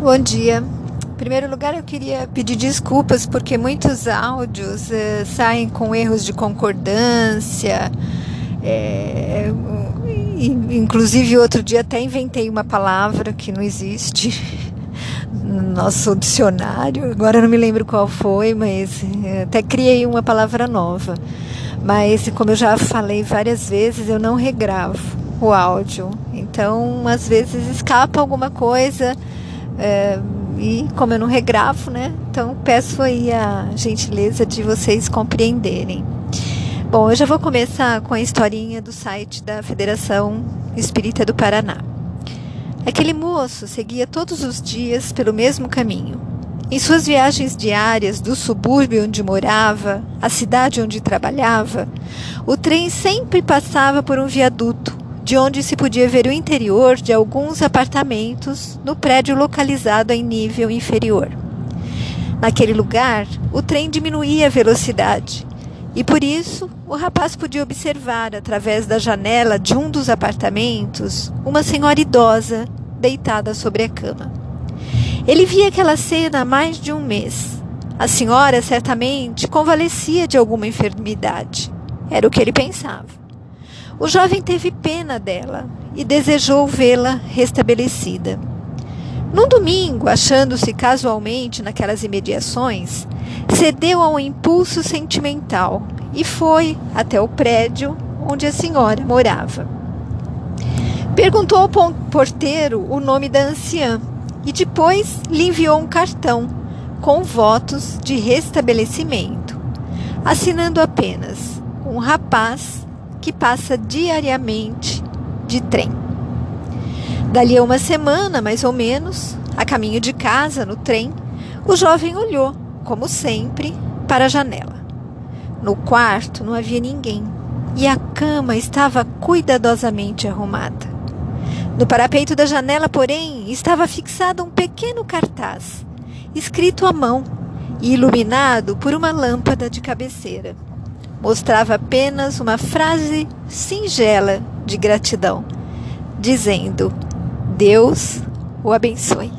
Bom dia. Em primeiro lugar, eu queria pedir desculpas porque muitos áudios eh, saem com erros de concordância. É, inclusive, outro dia até inventei uma palavra que não existe no nosso dicionário. Agora não me lembro qual foi, mas eh, até criei uma palavra nova. Mas, como eu já falei várias vezes, eu não regravo o áudio. Então, às vezes escapa alguma coisa. É, e como eu não regravo, né? Então peço aí a gentileza de vocês compreenderem. Bom, eu já vou começar com a historinha do site da Federação Espírita do Paraná. Aquele moço seguia todos os dias pelo mesmo caminho. Em suas viagens diárias do subúrbio onde morava à cidade onde trabalhava, o trem sempre passava por um viaduto de onde se podia ver o interior de alguns apartamentos no prédio localizado em nível inferior. Naquele lugar, o trem diminuía a velocidade e por isso o rapaz podia observar através da janela de um dos apartamentos uma senhora idosa deitada sobre a cama. Ele via aquela cena há mais de um mês. A senhora certamente convalescia de alguma enfermidade. Era o que ele pensava. O jovem teve pena dela e desejou vê-la restabelecida. Num domingo, achando-se casualmente naquelas imediações, cedeu a um impulso sentimental e foi até o prédio onde a senhora morava. Perguntou ao porteiro o nome da anciã e depois lhe enviou um cartão com votos de restabelecimento, assinando apenas um rapaz que passa diariamente de trem. Dali a uma semana, mais ou menos, a caminho de casa, no trem, o jovem olhou, como sempre, para a janela. No quarto não havia ninguém e a cama estava cuidadosamente arrumada. No parapeito da janela, porém, estava fixado um pequeno cartaz, escrito à mão e iluminado por uma lâmpada de cabeceira mostrava apenas uma frase singela de gratidão, dizendo: Deus o abençoe.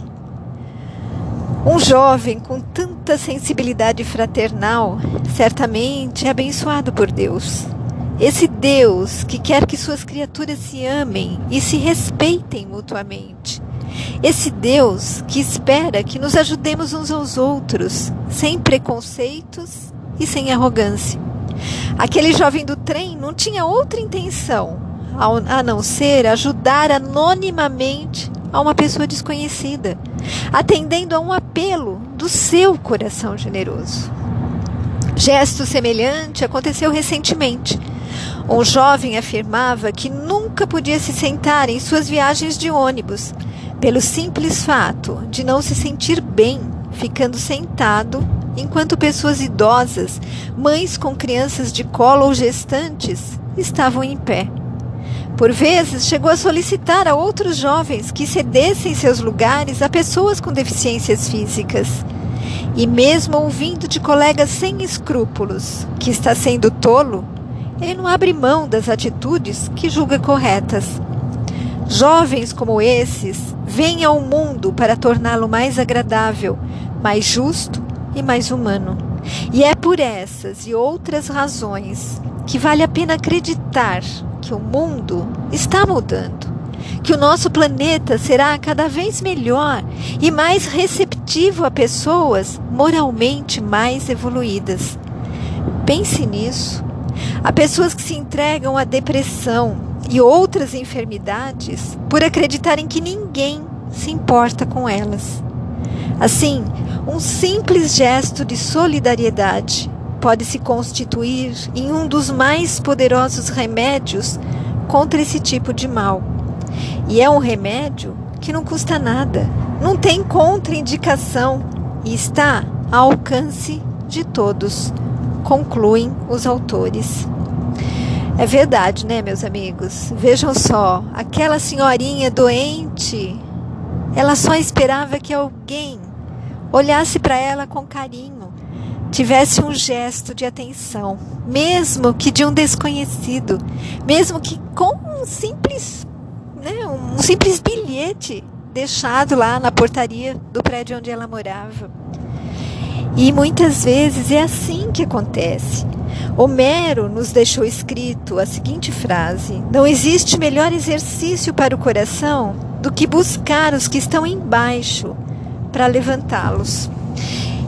Um jovem com tanta sensibilidade fraternal, certamente é abençoado por Deus. Esse Deus que quer que suas criaturas se amem e se respeitem mutuamente. Esse Deus que espera que nos ajudemos uns aos outros, sem preconceitos e sem arrogância. Aquele jovem do trem não tinha outra intenção a não ser ajudar anonimamente a uma pessoa desconhecida, atendendo a um apelo do seu coração generoso. Gesto semelhante aconteceu recentemente. Um jovem afirmava que nunca podia se sentar em suas viagens de ônibus, pelo simples fato de não se sentir bem ficando sentado enquanto pessoas idosas, mães com crianças de colo ou gestantes, estavam em pé. Por vezes, chegou a solicitar a outros jovens que cedessem seus lugares a pessoas com deficiências físicas. E mesmo ouvindo de colegas sem escrúpulos que está sendo tolo, ele não abre mão das atitudes que julga corretas. Jovens como esses vêm ao mundo para torná-lo mais agradável, mais justo e mais humano. E é por essas e outras razões que vale a pena acreditar que o mundo está mudando, que o nosso planeta será cada vez melhor e mais receptivo a pessoas moralmente mais evoluídas. Pense nisso. Há pessoas que se entregam à depressão e outras enfermidades por acreditarem que ninguém se importa com elas. Assim, um simples gesto de solidariedade pode se constituir em um dos mais poderosos remédios contra esse tipo de mal. E é um remédio que não custa nada, não tem contraindicação e está ao alcance de todos, concluem os autores. É verdade, né, meus amigos? Vejam só, aquela senhorinha doente, ela só esperava que alguém olhasse para ela com carinho, tivesse um gesto de atenção, mesmo que de um desconhecido, mesmo que com um simples, né, um simples bilhete deixado lá na portaria do prédio onde ela morava. E muitas vezes é assim que acontece. Homero nos deixou escrito a seguinte frase: Não existe melhor exercício para o coração do que buscar os que estão embaixo para levantá-los.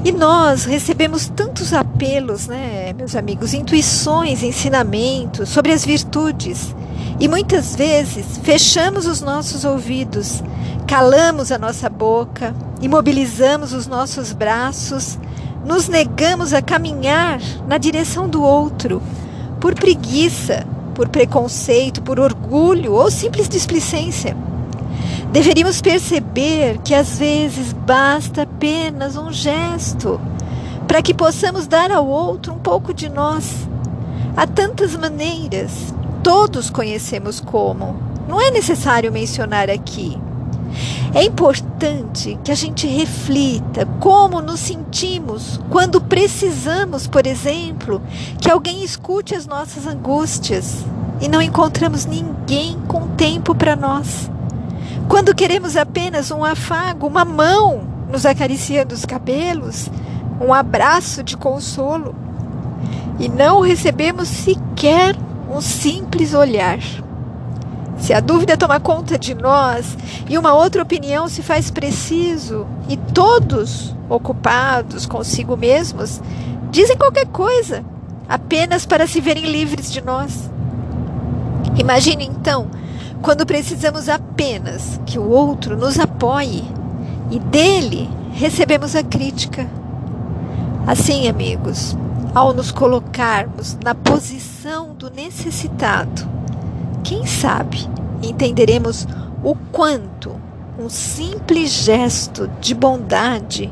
E nós recebemos tantos apelos, né, meus amigos, intuições, ensinamentos sobre as virtudes. E muitas vezes fechamos os nossos ouvidos, calamos a nossa boca, imobilizamos os nossos braços, nos negamos a caminhar na direção do outro, por preguiça, por preconceito, por orgulho ou simples displicência. Deveríamos perceber que às vezes basta apenas um gesto para que possamos dar ao outro um pouco de nós. Há tantas maneiras, todos conhecemos como. Não é necessário mencionar aqui. É importante que a gente reflita como nos sentimos quando precisamos, por exemplo, que alguém escute as nossas angústias e não encontramos ninguém com tempo para nós. Quando queremos apenas um afago, uma mão nos acariciando os cabelos, um abraço de consolo, e não recebemos sequer um simples olhar. Se a dúvida toma conta de nós e uma outra opinião se faz preciso, e todos ocupados consigo mesmos dizem qualquer coisa, apenas para se verem livres de nós. Imagine então quando precisamos apenas que o outro nos apoie e dele recebemos a crítica. Assim, amigos, ao nos colocarmos na posição do necessitado, quem sabe entenderemos o quanto um simples gesto de bondade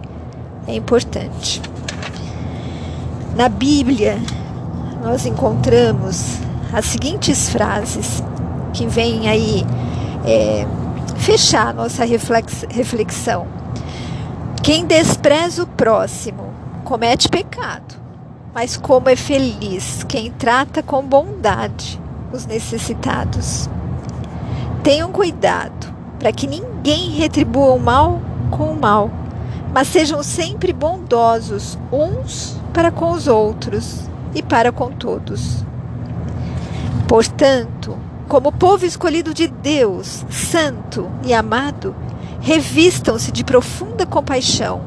é importante. Na Bíblia, nós encontramos as seguintes frases que vem aí é, fechar nossa reflexão. Quem despreza o próximo comete pecado, mas como é feliz quem trata com bondade os necessitados. Tenham cuidado para que ninguém retribua o mal com o mal, mas sejam sempre bondosos uns para com os outros e para com todos. Portanto, como povo escolhido de Deus, santo e amado, revistam-se de profunda compaixão,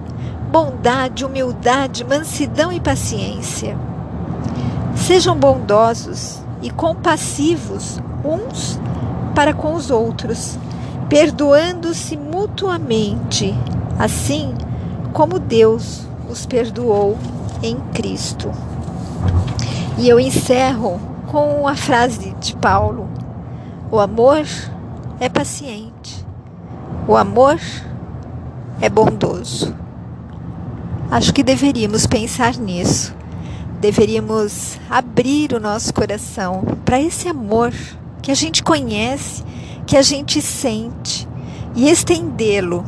bondade, humildade, mansidão e paciência. Sejam bondosos e compassivos uns para com os outros, perdoando-se mutuamente, assim como Deus os perdoou em Cristo. E eu encerro com a frase de Paulo o amor é paciente. O amor é bondoso. Acho que deveríamos pensar nisso. Deveríamos abrir o nosso coração para esse amor que a gente conhece, que a gente sente e estendê-lo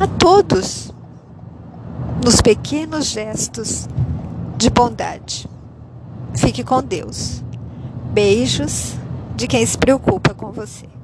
a todos nos pequenos gestos de bondade. Fique com Deus. Beijos de quem se preocupa com você.